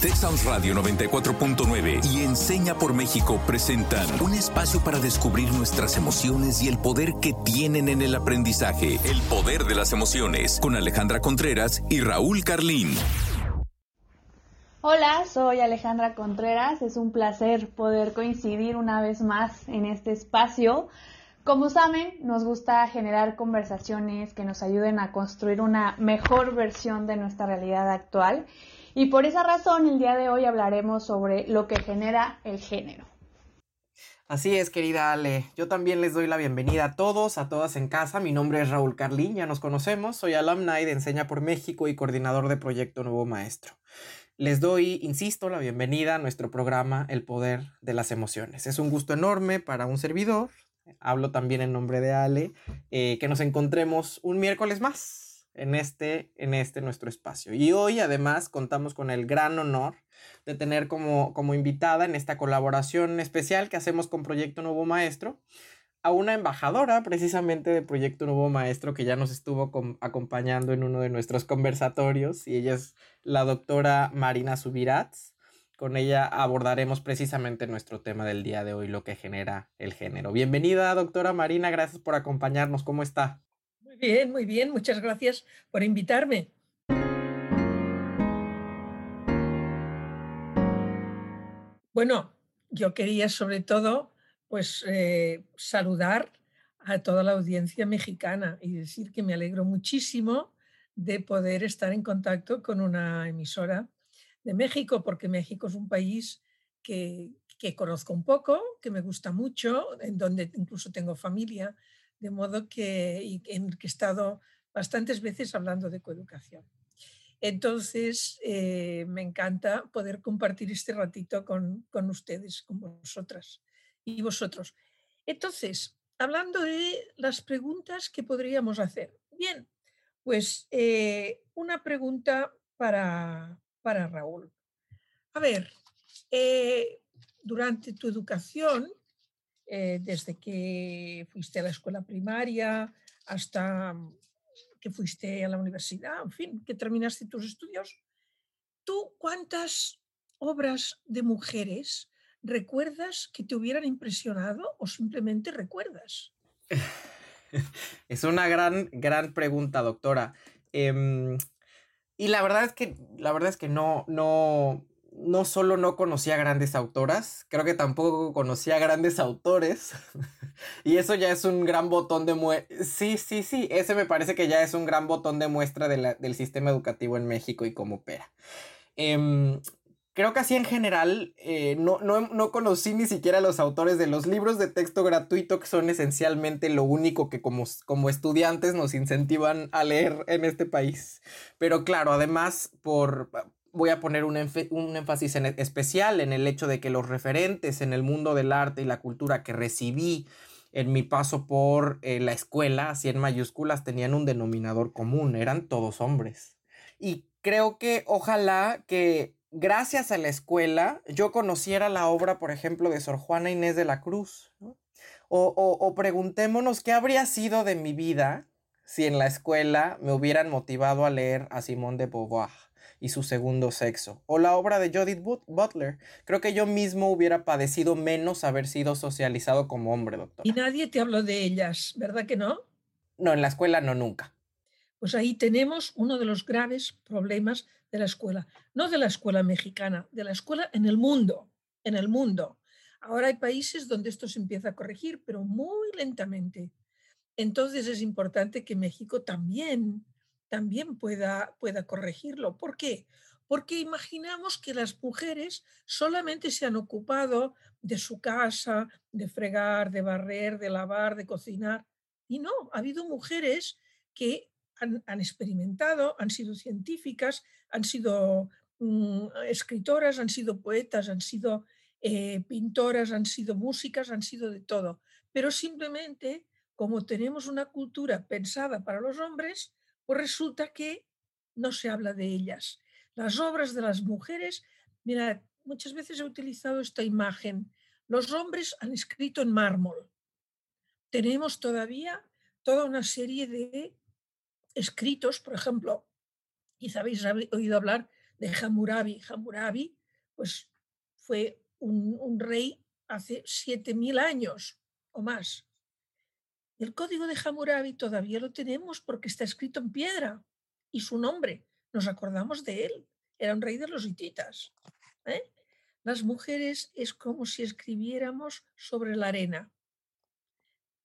Texas Radio 94.9 y Enseña por México presentan un espacio para descubrir nuestras emociones y el poder que tienen en el aprendizaje. El poder de las emociones con Alejandra Contreras y Raúl Carlín. Hola, soy Alejandra Contreras. Es un placer poder coincidir una vez más en este espacio. Como saben, nos gusta generar conversaciones que nos ayuden a construir una mejor versión de nuestra realidad actual y por esa razón el día de hoy hablaremos sobre lo que genera el género. Así es, querida Ale. Yo también les doy la bienvenida a todos, a todas en casa. Mi nombre es Raúl Carlín, ya nos conocemos. Soy alumni de Enseña por México y coordinador de Proyecto Nuevo Maestro. Les doy, insisto, la bienvenida a nuestro programa El Poder de las Emociones. Es un gusto enorme para un servidor, hablo también en nombre de Ale, eh, que nos encontremos un miércoles más en este, en este nuestro espacio. Y hoy además contamos con el gran honor de tener como, como invitada en esta colaboración especial que hacemos con Proyecto Nuevo Maestro a una embajadora precisamente de Proyecto Nuevo Maestro que ya nos estuvo acompañando en uno de nuestros conversatorios y ella es la doctora Marina Subirats. Con ella abordaremos precisamente nuestro tema del día de hoy, lo que genera el género. Bienvenida, doctora Marina, gracias por acompañarnos. ¿Cómo está? Bien, muy bien. Muchas gracias por invitarme. Bueno, yo quería sobre todo pues eh, saludar a toda la audiencia mexicana y decir que me alegro muchísimo de poder estar en contacto con una emisora de México, porque México es un país que, que conozco un poco, que me gusta mucho, en donde incluso tengo familia de modo que, en que he estado bastantes veces hablando de coeducación. Entonces, eh, me encanta poder compartir este ratito con, ustedes, con vosotras y vosotros. Entonces, hablando de las preguntas que podríamos hacer. Bien, pues eh, una pregunta para, para Raúl. A ver, eh, durante tu educación, eh, desde que fuiste a la escuela primaria hasta que fuiste a la universidad, en fin, que terminaste tus estudios, ¿tú cuántas obras de mujeres recuerdas que te hubieran impresionado o simplemente recuerdas? Es una gran, gran pregunta, doctora. Em, y la verdad es que, la verdad es que no, no, no solo no conocía grandes autoras, creo que tampoco conocía grandes autores. y eso ya es un gran botón de muestra. Sí, sí, sí, ese me parece que ya es un gran botón de muestra del sistema educativo en México y cómo opera. Em, creo que así en general eh, no, no, conocí ni siquiera los autores de los libros de texto gratuito que son esencialmente lo único que como, como estudiantes nos incentivan a leer en este país. Pero claro, además por voy a poner un, énfasis en especial en el hecho de que los referentes en el mundo del arte y la cultura que recibí en mi paso por eh, la escuela, así en mayúsculas, tenían un denominador común, eran todos hombres. Y creo que ojalá que gracias a la escuela yo conociera la obra, por ejemplo, de Sor Juana Inés de la Cruz. O, o preguntémonos qué habría sido de mi vida si en la escuela me hubieran motivado a leer a Simone de Beauvoir y su segundo sexo. O la obra de Judith Butler. Creo que yo mismo hubiera padecido menos haber sido socializado como hombre, doctor. Y nadie te habló de ellas, ¿verdad que no? No, en la escuela no, nunca. Pues ahí tenemos uno de los graves problemas de la escuela. No de la escuela mexicana, de la escuela en el mundo. En el mundo. Ahora hay países donde esto se empieza a corregir, pero muy lentamente. Entonces es importante que México también también pueda, pueda corregirlo. ¿Por qué? Porque imaginamos que las mujeres solamente se han ocupado de su casa, de fregar, de barrer, de lavar, de cocinar. Y no, ha habido mujeres que han, experimentado, han sido científicas, han sido mm, escritoras, han sido poetas, han sido eh, pintoras, han sido músicas, han sido de todo. Pero simplemente, como tenemos una cultura pensada para los hombres, pues resulta que no se habla de ellas. Las obras de las mujeres, mira, muchas veces he utilizado esta imagen. Los hombres han escrito en mármol. Tenemos todavía toda una serie de escritos, por ejemplo, quizá habéis oído hablar de Hammurabi. Hammurabi, pues fue un, un rey hace 7.000 años o más. El código de Hammurabi todavía lo tenemos porque está escrito en piedra y su nombre, nos acordamos de él, era un rey de los hititas. ¿eh? Las mujeres es como si escribiéramos sobre la arena.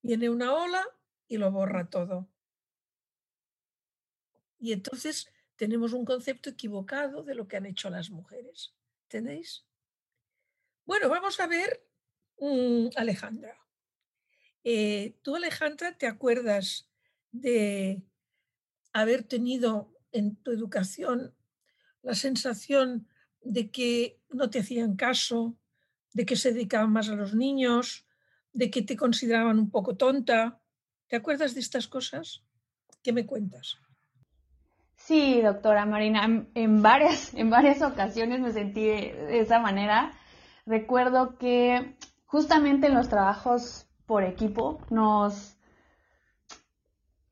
Viene una ola y lo borra todo. Y entonces tenemos un concepto equivocado de lo que han hecho las mujeres. ¿Entendéis? Bueno, vamos a ver mm, Alejandra. Eh, tú, Alejandra, ¿te acuerdas de haber tenido en tu educación la sensación de que no te hacían caso, de que se dedicaban más a los niños, de que te consideraban un poco tonta? ¿Te acuerdas de estas cosas? ¿Qué me cuentas? Sí, doctora Marina, en varias, en varias ocasiones me sentí de esa manera. Recuerdo que justamente en los trabajos por equipo nos,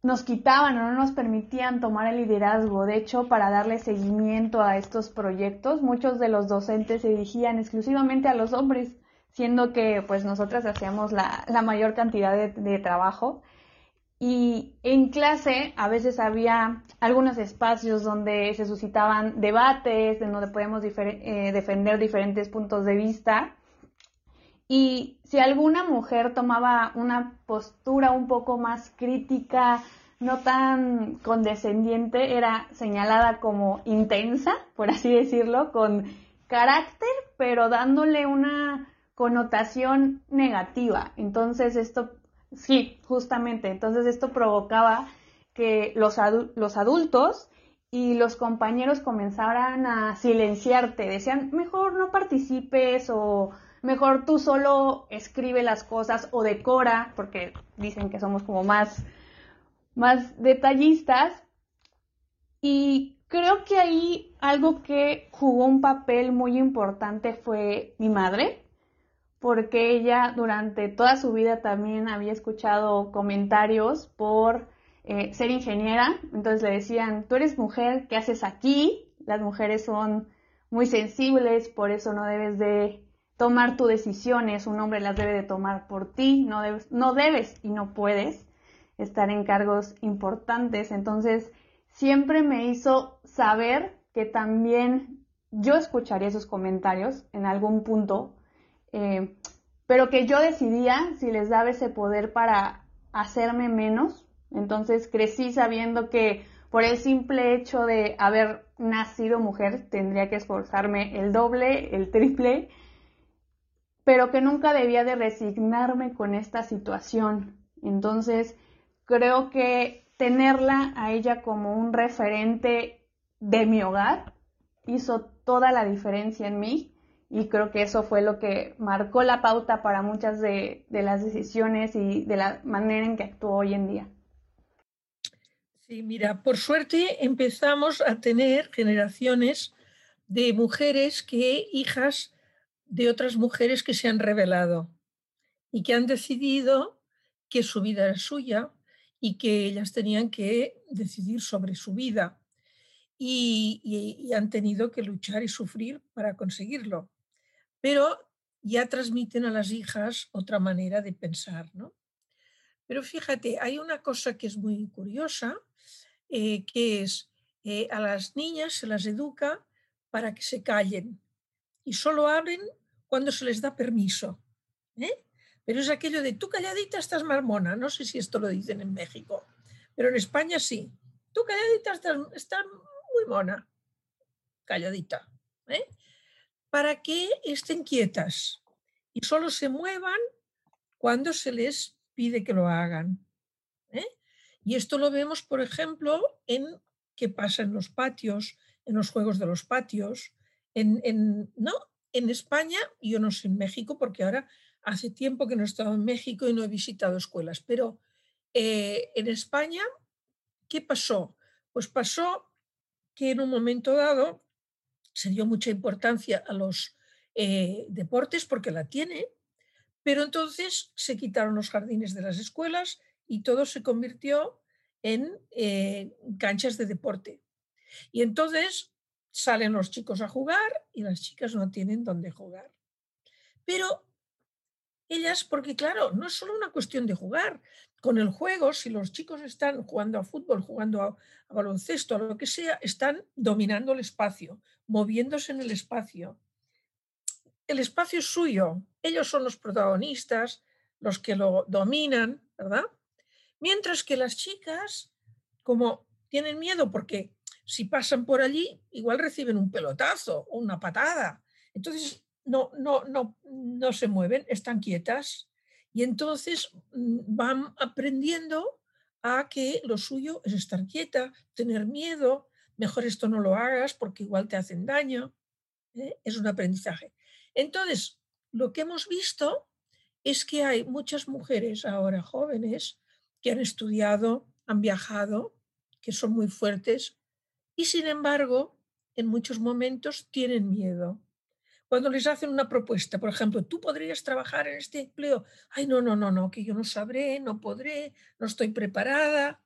nos quitaban o no nos permitían tomar el liderazgo. De hecho, para darle seguimiento a estos proyectos, muchos de los docentes se dirigían exclusivamente a los hombres, siendo que pues nosotras hacíamos la, mayor cantidad de, trabajo. Y en clase a veces había algunos espacios donde se suscitaban debates, en donde podíamos eh, defender diferentes puntos de vista. Y si alguna mujer tomaba una postura un poco más crítica, no tan condescendiente, era señalada como intensa, por así decirlo, con carácter, pero dándole una connotación negativa. Entonces esto, sí, justamente, entonces esto provocaba que los, los adultos y los compañeros comenzaran a silenciarte, decían, mejor no participes o mejor tú solo escribe las cosas o decora, porque dicen que somos como más, más detallistas. Y creo que ahí algo que jugó un papel muy importante fue mi madre, porque ella durante toda su vida también había escuchado comentarios por eh, ser ingeniera. Entonces le decían, tú eres mujer, ¿qué haces aquí? Las mujeres son muy sensibles, por eso no debes de tomar tus decisiones, un hombre las debe de tomar por ti, no debes, no debes y no puedes estar en cargos importantes. Entonces, siempre me hizo saber que también yo escucharía esos comentarios en algún punto, eh, pero que yo decidía si les daba ese poder para hacerme menos. Entonces crecí sabiendo que por el simple hecho de haber nacido mujer tendría que esforzarme el doble, el triple pero que nunca debía de resignarme con esta situación. Entonces, creo que tenerla a ella como un referente de mi hogar hizo toda la diferencia en mí y creo que eso fue lo que marcó la pauta para muchas de, las decisiones y de la manera en que actúo hoy en día. Sí, mira, por suerte empezamos a tener generaciones de mujeres que hijas de otras mujeres que se han revelado y que han decidido que su vida era suya y que ellas tenían que decidir sobre su vida y, han tenido que luchar y sufrir para conseguirlo. Pero ya transmiten a las hijas otra manera de pensar, ¿no? Pero fíjate, hay una cosa que es muy curiosa, eh, que es eh, a las niñas se las educa para que se callen y solo hablen cuando se les da permiso. ¿eh? Pero es aquello de tú calladita estás marmona. No sé si esto lo dicen en México, pero en España sí. Tú calladita estás, muy mona. Calladita. ¿eh? Para que estén quietas y solo se muevan cuando se les pide que lo hagan. ¿eh? Y esto lo vemos, por ejemplo, en qué pasa en los patios, en los juegos de los patios, en, en ¿no? En España, yo no sé en México, porque ahora hace tiempo que no he estado en México y no he visitado escuelas, pero eh, en España, ¿qué pasó? Pues pasó que en un momento dado se dio mucha importancia a los eh, deportes porque la tiene, pero entonces se quitaron los jardines de las escuelas y todo se convirtió en eh, canchas de deporte. Y entonces salen los chicos a jugar y las chicas no tienen dónde jugar. Pero ellas, porque claro, no es solo una cuestión de jugar. Con el juego, si los chicos están jugando a fútbol, jugando a, baloncesto, a lo que sea, están dominando el espacio, moviéndose en el espacio. El espacio es suyo, ellos son los protagonistas, los que lo dominan, ¿verdad? Mientras que las chicas, como tienen miedo porque si pasan por allí, igual reciben un pelotazo o una patada. Entonces, no, no, no, no se mueven, están quietas y entonces mm, van aprendiendo a que lo suyo es estar quieta, tener miedo, mejor esto no lo hagas porque igual te hacen daño. ¿eh? Es un aprendizaje. Entonces, lo que hemos visto es que hay muchas mujeres ahora jóvenes que han estudiado, han viajado, que son muy fuertes y sin embargo, en muchos momentos tienen miedo cuando les hacen una propuesta, por ejemplo, tú podrías trabajar en este empleo, ay, no, no, no, no, que yo no sabré, no podré, no estoy preparada.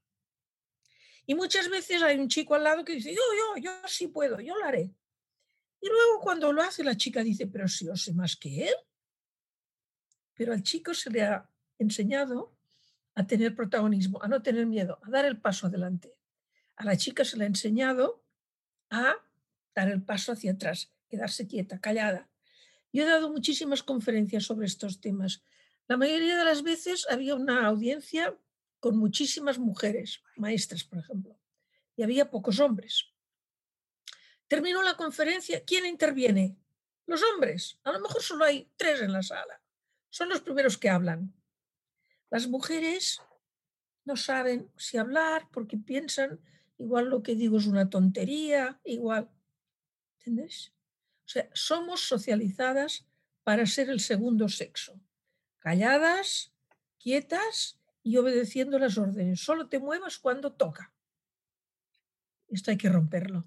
Y muchas veces hay un chico al lado que dice, yo, yo, yo sí puedo, yo lo haré. Y luego cuando lo hace la chica dice, pero si yo sé más que él. Pero al chico se le ha enseñado a tener protagonismo, a no tener miedo, a dar el paso adelante. A la chica se le ha enseñado a dar el paso hacia atrás quedarse quieta, callada. Yo he dado muchísimas conferencias sobre estos temas. La mayoría de las veces había una audiencia con muchísimas mujeres, maestras, por ejemplo, y había pocos hombres. Terminó la conferencia, ¿quién interviene? Los hombres. A lo mejor solo hay tres en la sala. Son los primeros que hablan. Las mujeres no saben si hablar porque piensan igual lo que digo es una tontería, igual. ¿Entendés? O sea, somos socializadas para ser el segundo sexo, calladas, quietas y obedeciendo las órdenes. Solo te muevas cuando toca. Esto hay que romperlo.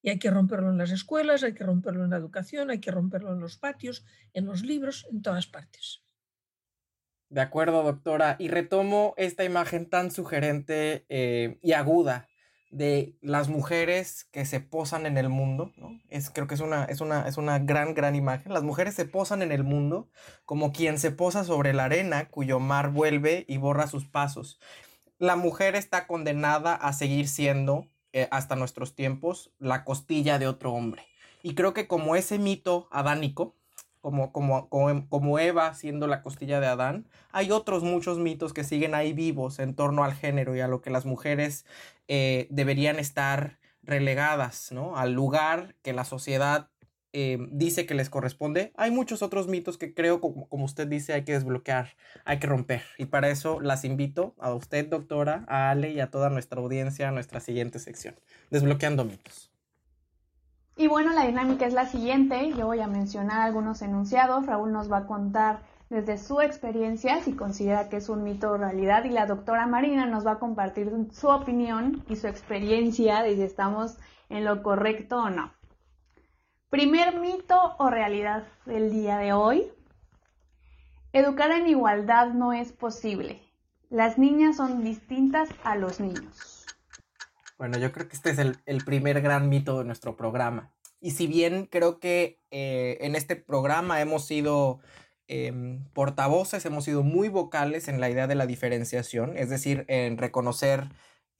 Y hay que romperlo en las escuelas, hay que romperlo en la educación, hay que romperlo en los patios, en los libros, en todas partes. De acuerdo, doctora. Y retomo esta imagen tan sugerente eh, y aguda de las mujeres que se posan en el mundo, ¿no? Es, creo que es una, es, una, es una gran, gran imagen. Las mujeres se posan en el mundo como quien se posa sobre la arena cuyo mar vuelve y borra sus pasos. La mujer está condenada a seguir siendo, eh, hasta nuestros tiempos, la costilla de otro hombre. Y creo que como ese mito adánico, como, como, como, Eva siendo la costilla de Adán, hay otros muchos mitos que siguen ahí vivos en torno al género y a lo que las mujeres eh, deberían estar relegadas, ¿no? Al lugar que la sociedad eh, dice que les corresponde. Hay muchos otros mitos que creo, como, como, usted dice, hay que desbloquear, hay que romper. Y para eso las invito a usted, doctora, a Ale y a toda nuestra audiencia a nuestra siguiente sección, Desbloqueando mitos. Y bueno, la dinámica es la siguiente. Yo voy a mencionar algunos enunciados. Raúl nos va a contar desde su experiencia si considera que es un mito o realidad y la doctora Marina nos va a compartir su opinión y su experiencia de si estamos en lo correcto o no. Primer mito o realidad del día de hoy. Educar en igualdad no es posible. Las niñas son distintas a los niños. Bueno, yo creo que este es el, primer gran mito de nuestro programa. Y si bien creo que eh, en este programa hemos sido em, portavoces, hemos sido muy vocales en la idea de la diferenciación, es decir, en reconocer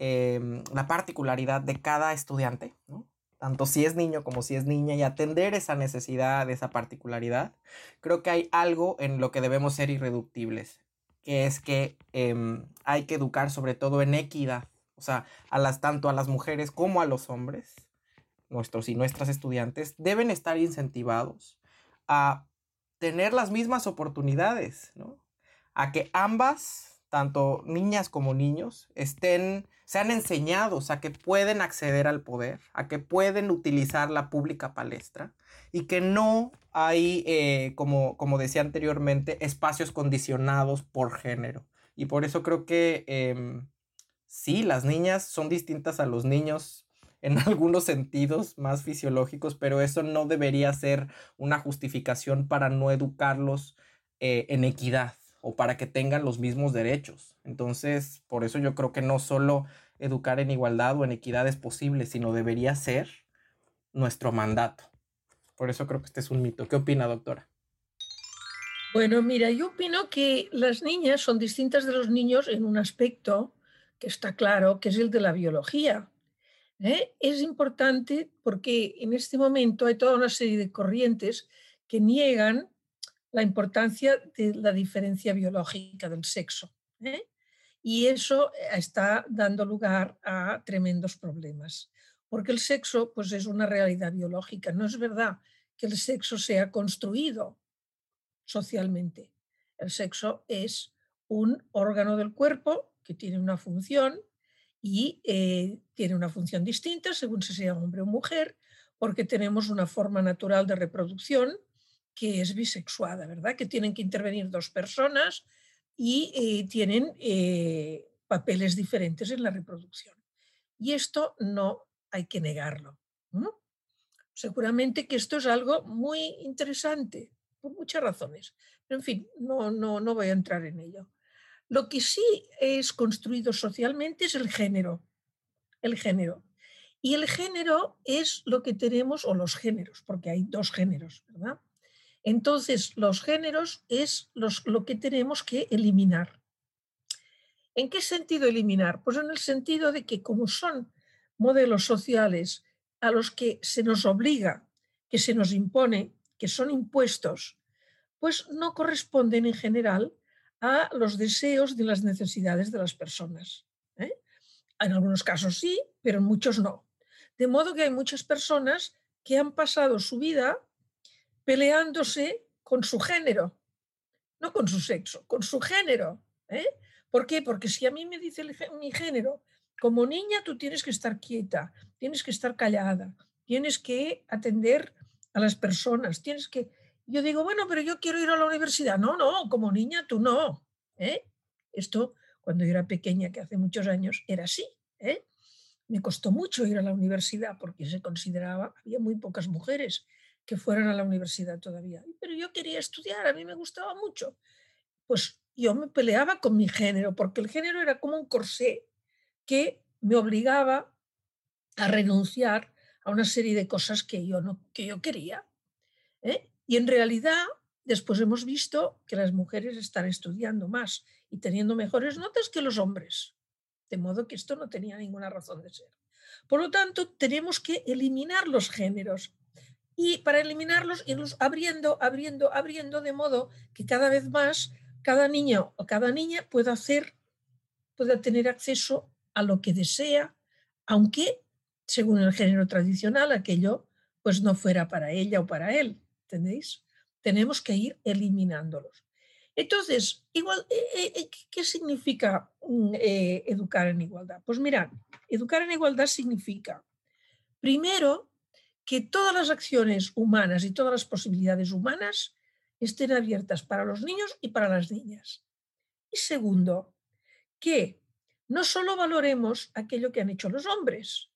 em, la particularidad de cada estudiante, tanto si es niño como si es niña, y atender esa necesidad, esa particularidad, creo que hay algo en lo que debemos ser irreductibles, que es que em, hay que educar sobre todo en equidad o sea, a las, tanto a las mujeres como a los hombres, nuestros y nuestras estudiantes, deben estar incentivados a tener las mismas oportunidades, ¿no? A que ambas, tanto niñas como niños, estén, sean enseñados a que pueden acceder al poder, a que pueden utilizar la pública palestra y que no hay, eh, como, como decía anteriormente, espacios condicionados por género. Y por eso creo que em, sí, las niñas son distintas a los niños en algunos sentidos más fisiológicos, pero eso no debería ser una justificación para no educarlos eh, en equidad o para que tengan los mismos derechos. Entonces, por eso yo creo que no solo educar en igualdad o en equidad es posible, sino debería ser nuestro mandato. Por eso creo que este es un mito. ¿Qué opina, doctora? Bueno, mira, yo opino que las niñas son distintas de los niños en un aspecto que está claro, que es el de la biología. ¿eh? Es importante porque en este momento hay toda una serie de corrientes que niegan la importancia de la diferencia biológica del sexo. ¿eh? Y eso está dando lugar a tremendos problemas, porque el sexo pues, es una realidad biológica. No es verdad que el sexo sea construido socialmente. El sexo es un órgano del cuerpo que tiene una función y eh, tiene una función distinta según si sea hombre o mujer, porque tenemos una forma natural de reproducción que es bisexuada, ¿verdad? Que tienen que intervenir dos personas y eh, tienen eh, papeles diferentes en la reproducción. Y esto no hay que negarlo. Seguramente que esto es algo muy interesante, por muchas razones. Pero en fin, no, no, no voy a entrar en ello. Lo que sí es construido socialmente es el género. El género. Y el género es lo que tenemos, o los géneros, porque hay dos géneros, ¿verdad? Entonces, los géneros es lo que tenemos que eliminar. ¿En qué sentido eliminar? Pues en el sentido de que como son modelos sociales a los que se nos obliga, que se nos impone, que son impuestos, pues no corresponden en general a los deseos y las necesidades de las personas. ¿eh? En algunos casos sí, pero en muchos no. De modo que hay muchas personas que han pasado su vida peleándose con su género, no con su sexo, con su género. ¿eh? ¿Por qué? Porque si a mí me dice mi género, como niña tú tienes que estar quieta, tienes que estar callada, tienes que atender a las personas, tienes que... Yo digo, bueno, pero yo quiero ir a la universidad. No, no, como niña tú no. ¿eh? Esto, cuando yo era pequeña, que hace muchos años, era así. ¿eh? Me costó mucho ir a la universidad porque se consideraba, había muy pocas mujeres que fueran a la universidad todavía. Pero yo quería estudiar, a mí me gustaba mucho. Pues yo me peleaba con mi género, porque el género era como un corsé que me obligaba a renunciar a una serie de cosas que yo, no, que yo quería. ¿eh? Y en realidad, después hemos visto que las mujeres están estudiando más y teniendo mejores notas que los hombres. De modo que esto no tenía ninguna razón de ser. Por lo tanto, tenemos que eliminar los géneros. Y para eliminarlos, irlos abriendo, abriendo, abriendo, de modo que cada vez más cada niño o cada niña pueda hacer, pueda tener acceso a lo que desea, aunque, según el género tradicional, aquello pues no fuera para ella o para él. ¿Entendéis? Tenemos que ir eliminándolos. Entonces, igual, eh, eh, ¿qué significa mm, eh, educar en igualdad? Pues mirad, educar en igualdad significa, primero, que todas las acciones humanas y todas las posibilidades humanas estén abiertas para los niños y para las niñas. Y segundo, que no solo valoremos aquello que han hecho los hombres,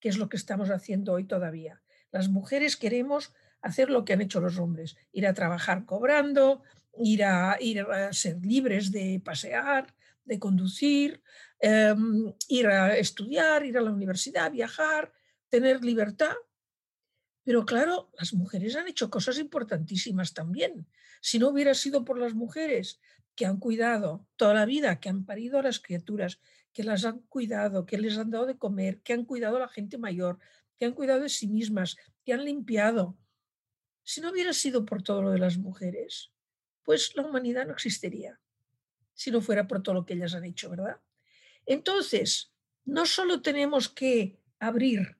que es lo que estamos haciendo hoy todavía. Las mujeres queremos hacer lo que han hecho los hombres, ir a trabajar cobrando, ir a, ir a ser libres de pasear, de conducir, em, ir a estudiar, ir a la universidad, viajar, tener libertad. Pero claro, las mujeres han hecho cosas importantísimas también. Si no hubiera sido por las mujeres que han cuidado toda la vida, que han parido a las criaturas, que las han cuidado, que les han dado de comer, que han cuidado a la gente mayor, que han cuidado de sí mismas, que han limpiado, si no hubiera sido por todo lo de las mujeres, pues la humanidad no existiría, si no fuera por todo lo que ellas han hecho, ¿verdad? Entonces, no solo tenemos que abrir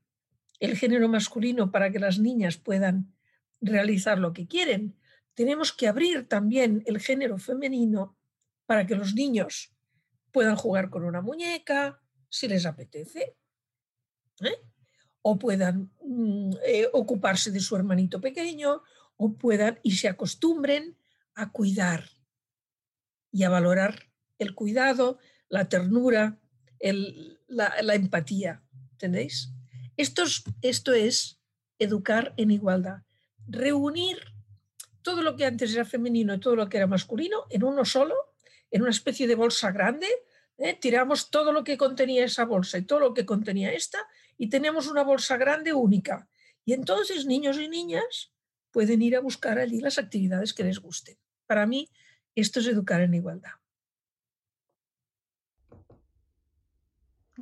el género masculino para que las niñas puedan realizar lo que quieren, tenemos que abrir también el género femenino para que los niños puedan jugar con una muñeca, si les apetece. ¿eh? O puedan mm, eh, ocuparse de su hermanito pequeño, o puedan y se acostumbren a cuidar y a valorar el cuidado, la ternura, la, empatía. ¿Entendéis? Esto es, esto es educar en igualdad. Reunir todo lo que antes era femenino y todo lo que era masculino en uno solo, en una especie de bolsa grande. ¿eh? Tiramos todo lo que contenía esa bolsa y todo lo que contenía esta y tenemos una bolsa grande única. Y entonces niños y niñas pueden ir a buscar allí las actividades que les gusten. Para mí, esto es educar en igualdad.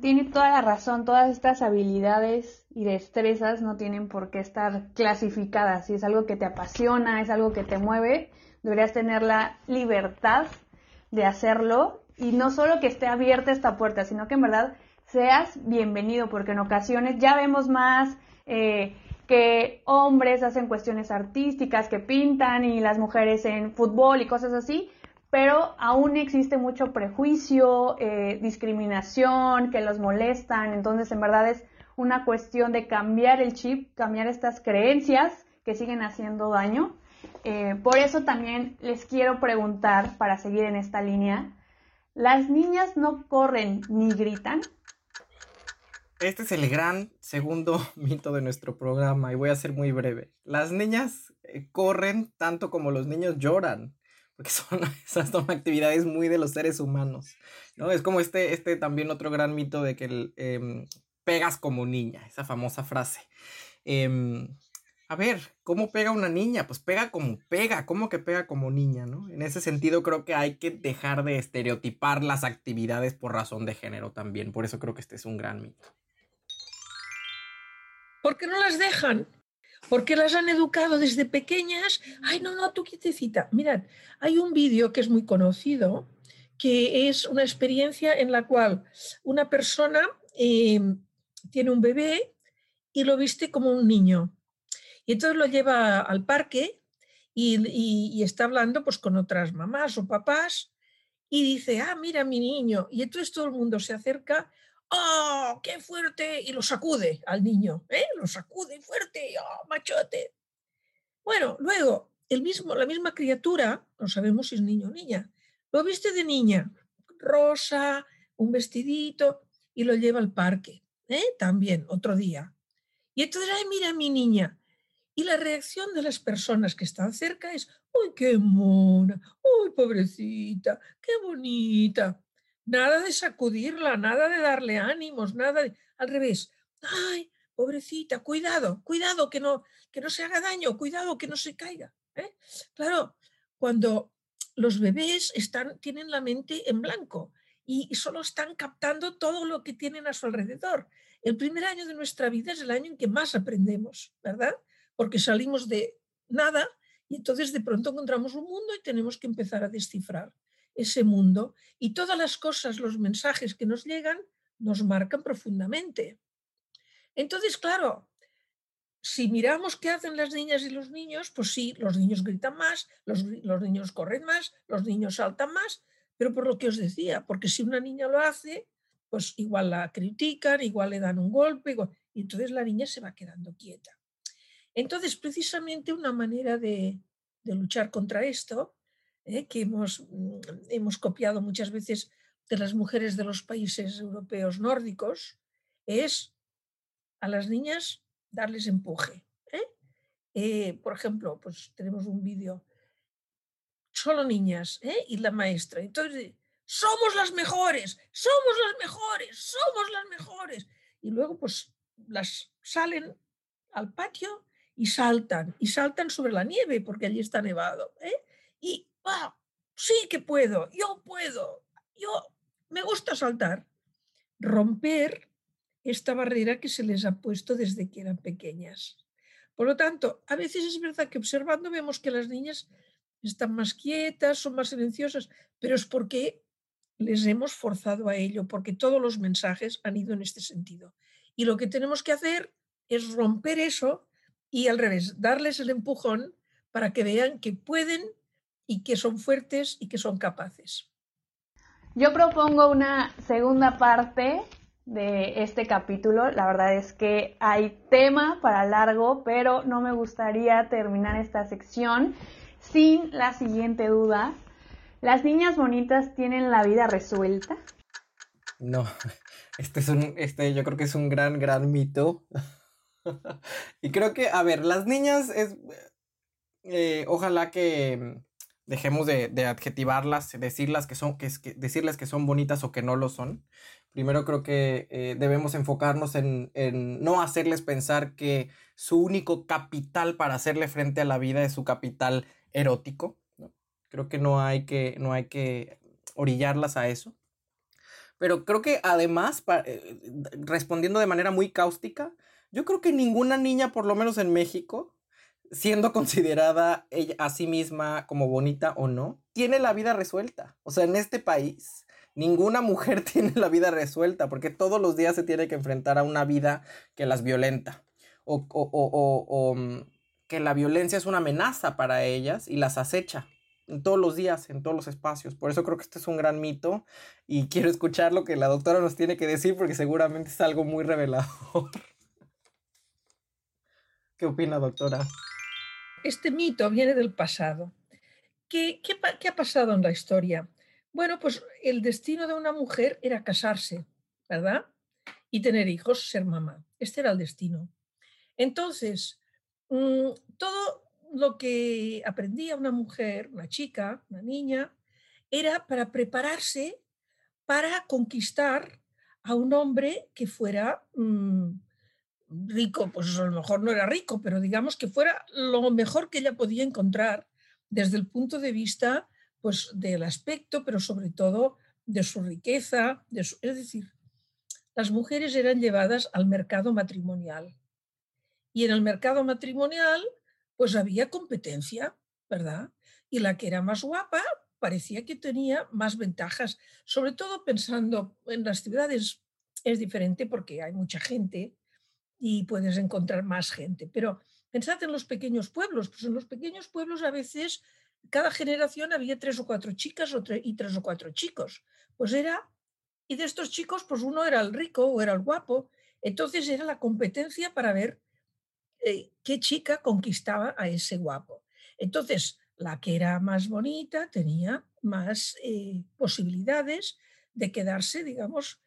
Tiene toda la razón, todas estas habilidades y destrezas no tienen por qué estar clasificadas. Si es algo que te apasiona, es algo que te mueve, deberías tener la libertad de hacerlo y no solo que esté abierta esta puerta, sino que en verdad seas bienvenido, porque en ocasiones ya vemos más eh, que hombres hacen cuestiones artísticas, que pintan y las mujeres en fútbol y cosas así, pero aún existe mucho prejuicio, eh, discriminación, que los molestan, entonces en verdad es una cuestión de cambiar el chip, cambiar estas creencias que siguen haciendo daño. Eh, por eso también les quiero preguntar, para seguir en esta línea, ¿las niñas no corren ni gritan? Este es el gran segundo mito de nuestro programa y voy a ser muy breve. Las niñas eh, corren tanto como los niños lloran porque son, esas son actividades muy de los seres humanos, ¿no? Es como este, este también otro gran mito de que em, pegas como niña, esa famosa frase. Em, a ver, ¿cómo pega una niña? Pues pega como pega, ¿cómo que pega como niña, no? En ese sentido creo que hay que dejar de estereotipar las actividades por razón de género también, por eso creo que este es un gran mito. ¿Por qué no las dejan? porque las han educado desde pequeñas. Ay, no, no, tú quietecita. Mirad, hay un vídeo que es muy conocido, que es una experiencia en la cual una persona eh, tiene un bebé y lo viste como un niño. Y entonces lo lleva al parque y, y, está hablando pues, con otras mamás o papás y dice, ah, mira mi niño. Y entonces todo el mundo se acerca ¡Oh, qué fuerte! Y lo sacude al niño, ¿eh? Lo sacude fuerte, ¡oh, machote! Bueno, luego, el mismo, la misma criatura, no sabemos si es niño o niña, lo viste de niña, rosa, un vestidito, y lo lleva al parque, ¿eh? También, otro día. Y entonces, ay, mira mi niña. Y la reacción de las personas que están cerca es, ¡uy, qué mona! ¡Uy, pobrecita! ¡Qué bonita! Nada de sacudirla, nada de darle ánimos, nada de... Al revés. Ay, pobrecita, cuidado, cuidado que no, que no se haga daño, cuidado que no se caiga. ¿eh? Claro, cuando los bebés están, tienen la mente en blanco y solo están captando todo lo que tienen a su alrededor. El primer año de nuestra vida es el año en que más aprendemos, ¿verdad? Porque salimos de nada y entonces de pronto encontramos un mundo y tenemos que empezar a descifrar ese mundo y todas las cosas, los mensajes que nos llegan, nos marcan profundamente. Entonces, claro, si miramos qué hacen las niñas y los niños, pues sí, los niños gritan más, los, niños corren más, los niños saltan más, pero por lo que os decía, porque si una niña lo hace, pues igual la critican, igual le dan un golpe, y entonces la niña se va quedando quieta. Entonces, precisamente una manera de, de luchar contra esto ¿eh? que hemos, mm, hemos copiado muchas veces de las mujeres de los países europeos nórdicos, es a las niñas darles empuje. ¿eh? Eh, por ejemplo, pues tenemos un vídeo, solo niñas y la maestra. Entonces, somos las mejores, somos las mejores, somos las mejores. Y luego pues las salen al patio y saltan, y saltan sobre la nieve porque allí está nevado. Y ah, sí que puedo, yo puedo, yo me gusta saltar. Romper esta barrera que se les ha puesto desde que eran pequeñas. Por lo tanto, a veces es verdad que observando vemos que las niñas están más quietas, son más silenciosas, pero es porque les hemos forzado a ello, porque todos los mensajes han ido en este sentido. Y lo que tenemos que hacer es romper eso y al revés, darles el empujón para que vean que pueden y que son fuertes y que son capaces. Yo propongo una segunda parte de este capítulo. La verdad es que hay tema para largo, pero no me gustaría terminar esta sección sin la siguiente duda. ¿Las niñas bonitas tienen la vida resuelta? No, este es un, este yo creo que es un gran, gran mito. y creo que, a ver, las niñas es, eh, ojalá que, dejemos de, adjetivarlas, decirlas que son, que, decirles que son bonitas o que no lo son, Primero creo que eh, debemos enfocarnos en, no hacerles pensar que su único capital para hacerle frente a la vida es su capital erótico. Creo que no hay que, no hay que orillarlas a eso. Pero creo que además, eh, respondiendo de manera muy cáustica, yo creo que ninguna niña, por lo menos en México, siendo considerada ella a sí misma como bonita o no, tiene la vida resuelta. O sea, en este país ninguna mujer tiene la vida resuelta porque todos los días se tiene que enfrentar a una vida que las violenta o, o, o, o mm, que la violencia es una amenaza para ellas y las acecha en todos los días, en todos los espacios. Por eso creo que este es un gran mito y quiero escuchar lo que la doctora nos tiene que decir porque seguramente es algo muy revelador. ¿Qué opina, doctora? Este mito viene del pasado. ¿Qué, qué, ha pasado en la historia? Bueno, pues el destino de una mujer era casarse, ¿verdad? Y tener hijos, ser mamá. Este era el destino. Entonces, mm, todo lo que aprendía una mujer, una chica, una niña, era para prepararse para conquistar a un hombre que fuera mm, rico, pues a lo mejor no era rico, pero digamos que fuera lo mejor que ella podía encontrar desde el punto de vista pues del aspecto, pero sobre todo de su riqueza, de es decir, las mujeres eran llevadas al mercado matrimonial. Y en el mercado matrimonial, pues había competencia, ¿verdad? Y la que era más guapa parecía que tenía más ventajas, sobre todo pensando en las ciudades es diferente porque hay mucha gente y puedes encontrar más gente, pero pensad en los pequeños pueblos, pues en los pequeños pueblos a veces cada generación había tres o cuatro chicas y tres o cuatro chicos. Pues era, y de estos chicos, pues uno era el rico o era el guapo. Entonces era la competencia para ver eh, qué chica conquistaba a ese guapo. Entonces, la que era más bonita tenía más eh, posibilidades de quedarse, digamos,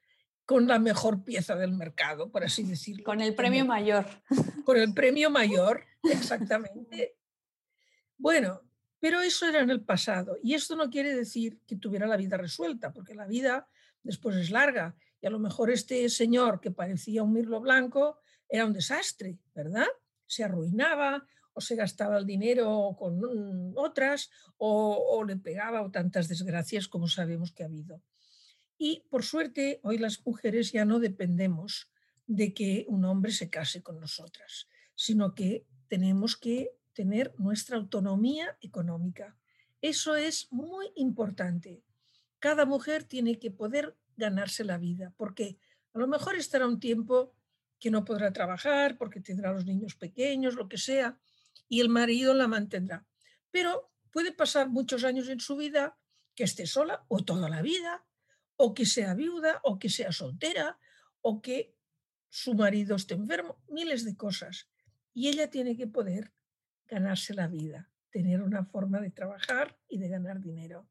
con la mejor pieza del mercado, por así decirlo. Con el premio mayor. Con el premio mayor, exactamente. Bueno, pero eso era en el pasado. Y esto no quiere decir que tuviera la vida resuelta, porque la vida después es larga. Y a lo mejor este señor que parecía un mirlo blanco era un desastre, ¿verdad? Se arruinaba o se gastaba el dinero con otras o, o le pegaba o tantas desgracias como sabemos que ha habido. Y por suerte, hoy las mujeres ya no dependemos de que un hombre se case con nosotras, sino que tenemos que tener nuestra autonomía económica. Eso es muy importante. Cada mujer tiene que poder ganarse la vida, porque a lo mejor estará un tiempo que no podrá trabajar, porque tendrá los niños pequeños, lo que sea, y el marido la mantendrá. Pero puede pasar muchos años en su vida que esté sola o toda la vida, o que sea viuda, o que sea soltera, o que su marido esté enfermo, miles de cosas. Y ella tiene que poder ganarse la vida, tener una forma de trabajar y de ganar dinero.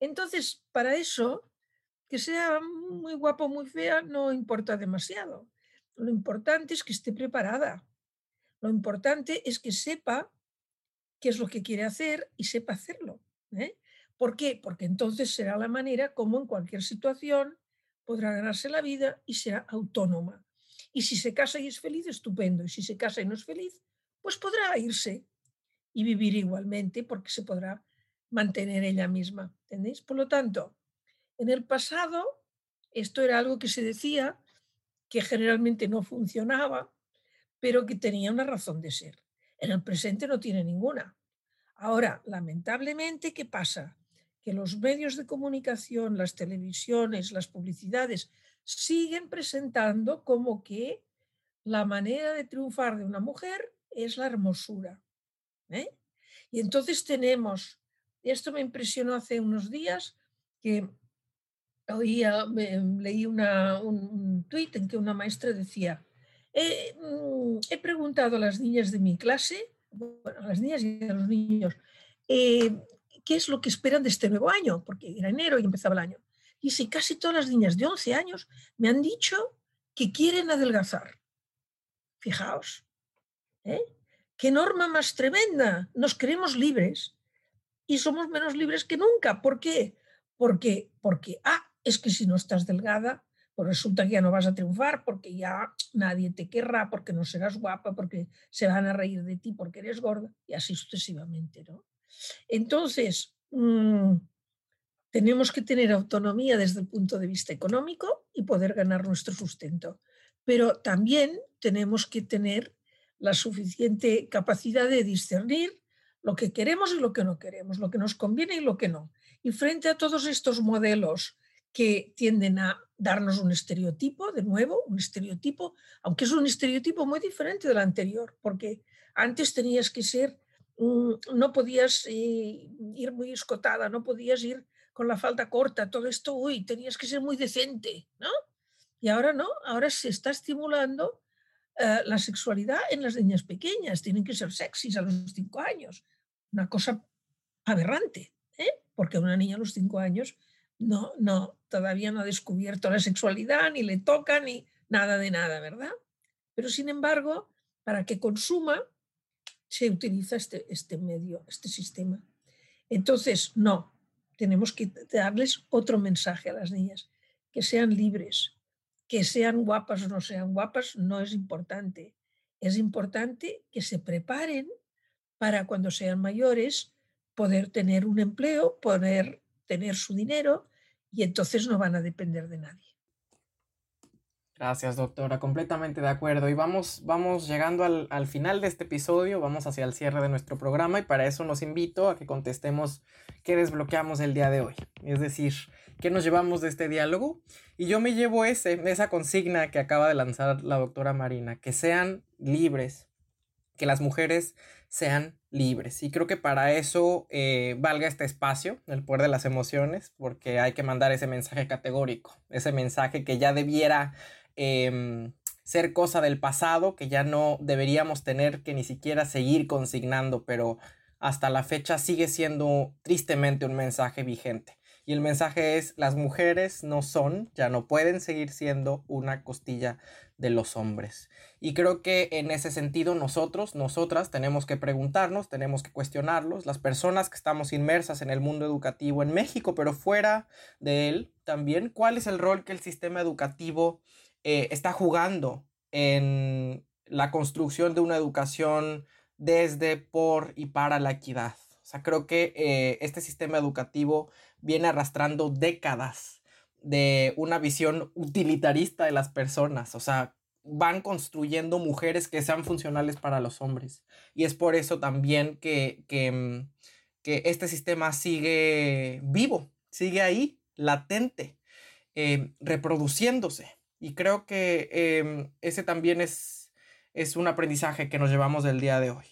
Entonces, para eso, que sea muy guapo muy fea no importa demasiado. Lo importante es que esté preparada. Lo importante es que sepa qué es lo que quiere hacer y sepa hacerlo. ¿eh? ¿Por qué? Porque entonces será la manera como en cualquier situación podrá ganarse la vida y será autónoma. Y si se casa y es feliz, estupendo. Y si se casa y no es feliz, pues podrá irse y vivir igualmente porque se podrá mantener ella misma. ¿Entendéis? Por lo tanto, en el pasado esto era algo que se decía que generalmente no funcionaba, pero que tenía una razón de ser. En el presente no tiene ninguna. Ahora, lamentablemente, ¿qué pasa? Que los medios de comunicación, las televisiones, las publicidades, siguen presentando como que la manera de triunfar de una mujer es la hermosura. ¿eh? Y entonces tenemos, esto me impresionó hace unos días, que oía, leí una, un, tuit en que una maestra decía, mm, he preguntado a las niñas de mi clase, a las niñas y a los niños, eh, ¿qué es lo que esperan de este nuevo año? Porque era enero y empezaba el año. Y si casi todas las niñas de 11 años me han dicho que quieren adelgazar. Fijaos, ¿Eh? ¿Qué norma más tremenda? Nos creemos libres y somos menos libres que nunca. ¿Por qué? Porque, porque, ah, es que si no estás delgada, pues resulta que ya no vas a triunfar porque ya nadie te querrá, porque no serás guapa, porque se van a reír de ti porque eres gorda y así sucesivamente, ¿no? Entonces, mm, tenemos que tener autonomía desde el punto de vista económico y poder ganar nuestro sustento, pero también tenemos que tener la suficiente capacidad de discernir lo que queremos y lo que no queremos, lo que nos conviene y lo que no. Y frente a todos estos modelos que tienden a darnos un estereotipo, de nuevo, un estereotipo, aunque es un estereotipo muy diferente del anterior, porque antes tenías que ser, no podías eh, ir muy escotada, no podías ir con la falda corta, todo esto, uy, tenías que ser muy decente, ¿no? Y ahora no, ahora se está estimulando eh, la sexualidad en las niñas pequeñas, tienen que ser sexys a los cinco años, una cosa aberrante, ¿eh? porque una niña a los cinco años no, no, todavía no ha descubierto la sexualidad, ni le toca, ni nada de nada, ¿verdad? Pero sin embargo, para que consuma, se utiliza este, este medio, este sistema. Entonces, no, tenemos que darles otro mensaje a las niñas, que sean libres, que sean guapas o no sean guapas, no es importante. Es importante que se preparen para cuando sean mayores poder tener un empleo, poder tener su dinero y entonces no van a depender de nadie. Gracias, doctora. Completamente de acuerdo. Y vamos, vamos llegando al, al, final de este episodio, vamos hacia el cierre de nuestro programa y para eso nos invito a que contestemos qué desbloqueamos el día de hoy. Es decir, qué nos llevamos de este diálogo. Y yo me llevo ese, esa consigna que acaba de lanzar la doctora Marina, que sean libres, que las mujeres sean libres. Y creo que para eso eh, valga este espacio, el poder de las emociones, porque hay que mandar ese mensaje categórico, ese mensaje que ya debiera em, ser cosa del pasado, que ya no deberíamos tener que ni siquiera seguir consignando, pero hasta la fecha sigue siendo tristemente un mensaje vigente. Y el mensaje es, las mujeres no son, ya no pueden seguir siendo una costilla de los hombres. Y creo que en ese sentido nosotros, nosotras tenemos que preguntarnos, tenemos que cuestionarlos, las personas que estamos inmersas en el mundo educativo en México, pero fuera de él también, cuál es el rol que el sistema educativo eh, está jugando en la construcción de una educación desde, por y para la equidad. O sea, creo que eh, este sistema educativo viene arrastrando décadas de una visión utilitarista de las personas, o sea, van construyendo mujeres que sean funcionales para los hombres. Y es por eso también que, que, mm, este sistema sigue vivo, sigue ahí, latente, eh, reproduciéndose. Y creo que em, ese también es, es un aprendizaje que nos llevamos del día de hoy.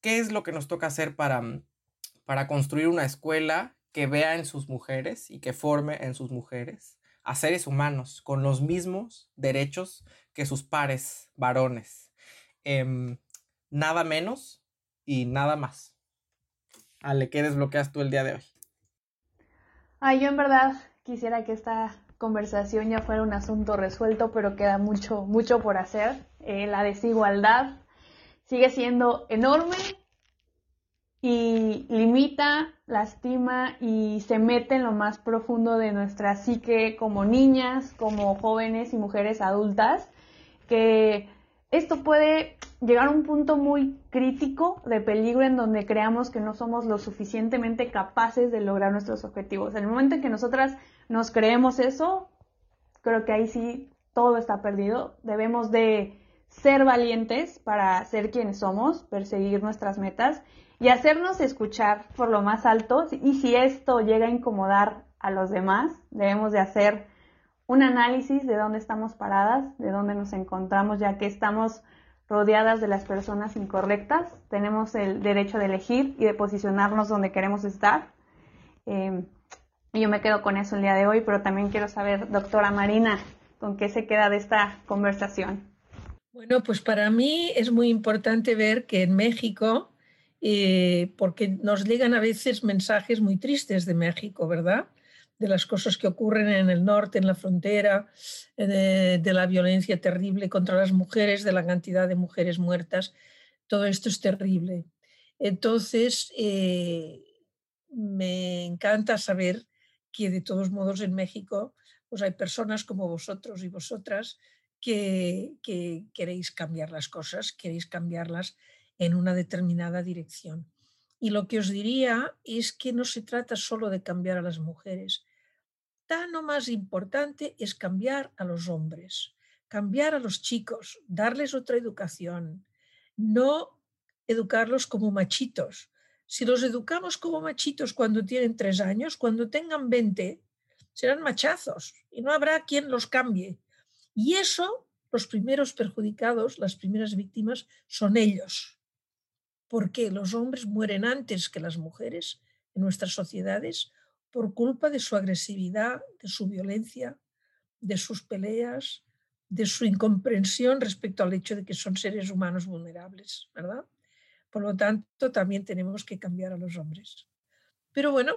¿Qué es lo que nos toca hacer para, mm, para construir una escuela que vea en sus mujeres y que forme en sus mujeres a seres humanos con los mismos derechos que sus pares varones. Em, nada menos y nada más. Ale, ¿qué desbloqueas tú el día de hoy? Ay, yo en verdad quisiera que esta conversación ya fuera un asunto resuelto, pero queda mucho, mucho por hacer. Eh, la desigualdad sigue siendo enorme y limita, lastima y se mete en lo más profundo de nuestra psique como niñas, como jóvenes y mujeres adultas, que esto puede llegar a un punto muy crítico de peligro en donde creamos que no somos lo suficientemente capaces de lograr nuestros objetivos. En el momento en que nosotras nos creemos eso, creo que ahí sí todo está perdido. Debemos de ser valientes para ser quienes somos, perseguir nuestras metas y hacernos escuchar por lo más alto. Y si esto llega a incomodar a los demás, debemos de hacer un análisis de dónde estamos paradas, de dónde nos encontramos, ya que estamos rodeadas de las personas incorrectas. Tenemos el derecho de elegir y de posicionarnos donde queremos estar. Eh, y yo me quedo con eso el día de hoy, pero también quiero saber, doctora Marina, con qué se queda de esta conversación. Bueno, pues para mí es muy importante ver que en México eh, porque nos llegan a veces mensajes muy tristes de México, ¿verdad? De las cosas que ocurren en el norte, en la frontera, eh, de, la violencia terrible contra las mujeres, de la cantidad de mujeres muertas. Todo esto es terrible. Entonces, eh, me encanta saber que de todos modos en México pues hay personas como vosotros y vosotras que, que queréis cambiar las cosas, queréis cambiarlas en una determinada dirección. Y lo que os diría es que no se trata solo de cambiar a las mujeres. Tan o más importante es cambiar a los hombres, cambiar a los chicos, darles otra educación, no educarlos como machitos. Si los educamos como machitos cuando tienen tres años, cuando tengan 20, serán machazos y no habrá quien los cambie. Y eso, los primeros perjudicados, las primeras víctimas, son ellos. Porque los hombres mueren antes que las mujeres en nuestras sociedades por culpa de su agresividad, de su violencia, de sus peleas, de su incomprensión respecto al hecho de que son seres humanos vulnerables, ¿verdad? Por lo tanto, también tenemos que cambiar a los hombres. Pero bueno,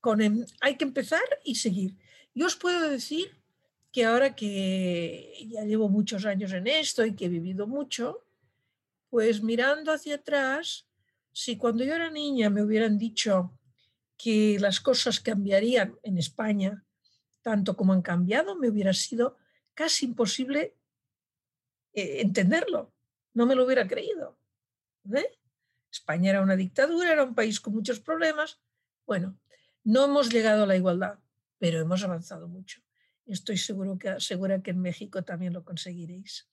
con em, hay que empezar y seguir. Yo os puedo decir que ahora que ya llevo muchos años en esto y que he vivido mucho, pues mirando hacia atrás, si cuando yo era niña me hubieran dicho que las cosas cambiarían en España tanto como han cambiado, me hubiera sido casi imposible eh, entenderlo. No me lo hubiera creído. ¿eh? España era una dictadura, era un país con muchos problemas. Bueno, no hemos llegado a la igualdad, pero hemos avanzado mucho. Estoy seguro que, segura que en México también lo conseguiréis.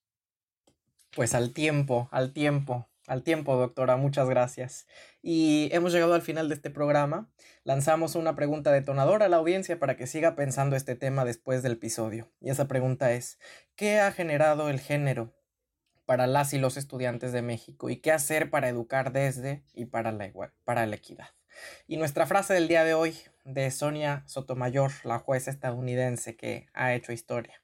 Pues al tiempo, al tiempo. Al tiempo, doctora, muchas gracias. Y hemos llegado al final de este programa. Lanzamos una pregunta detonadora a la audiencia para que siga pensando este tema después del episodio. Y esa pregunta es, ¿qué ha generado el género para las y los estudiantes de México? ¿Y qué hacer para educar desde y para la, para la equidad? Y nuestra frase del día de hoy de Sonia Sotomayor, la jueza estadounidense que ha hecho historia.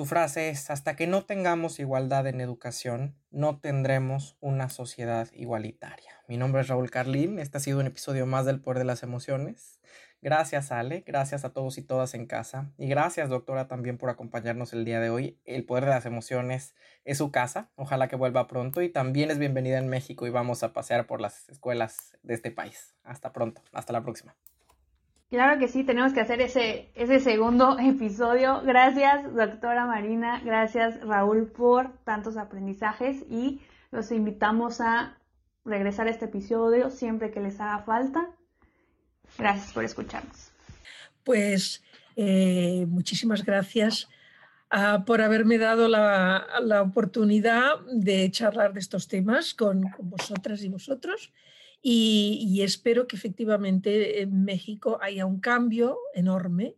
Su frase es, hasta que no tengamos igualdad en educación, no tendremos una sociedad igualitaria. Mi nombre es Raúl Carlín, este ha sido un episodio más del Poder de las Emociones. Gracias Ale, gracias a todos y todas en casa y gracias doctora también por acompañarnos el día de hoy. El Poder de las Emociones es su casa, ojalá que vuelva pronto y también es bienvenida en México y vamos a pasear por las escuelas de este país. Hasta pronto, hasta la próxima. Claro que sí, tenemos que hacer ese, ese segundo episodio. Gracias, doctora Marina. Gracias, Raúl, por tantos aprendizajes y los invitamos a regresar a este episodio siempre que les haga falta. Gracias por escucharnos. Pues eh, muchísimas gracias ah, por haberme dado la, la, oportunidad de charlar de estos temas con, con vosotras y vosotros. Y, espero que efectivamente en México haya un cambio enorme.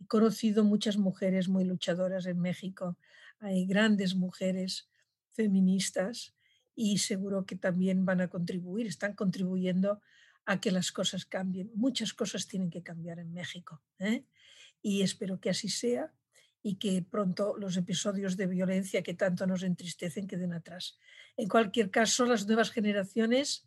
He conocido muchas mujeres muy luchadoras en México. Hay grandes mujeres feministas y seguro que también van a contribuir, están contribuyendo a que las cosas cambien. Muchas cosas tienen que cambiar en México. ¿eh? Y espero que así sea y que pronto los episodios de violencia que tanto nos entristecen queden atrás. En cualquier caso, las nuevas generaciones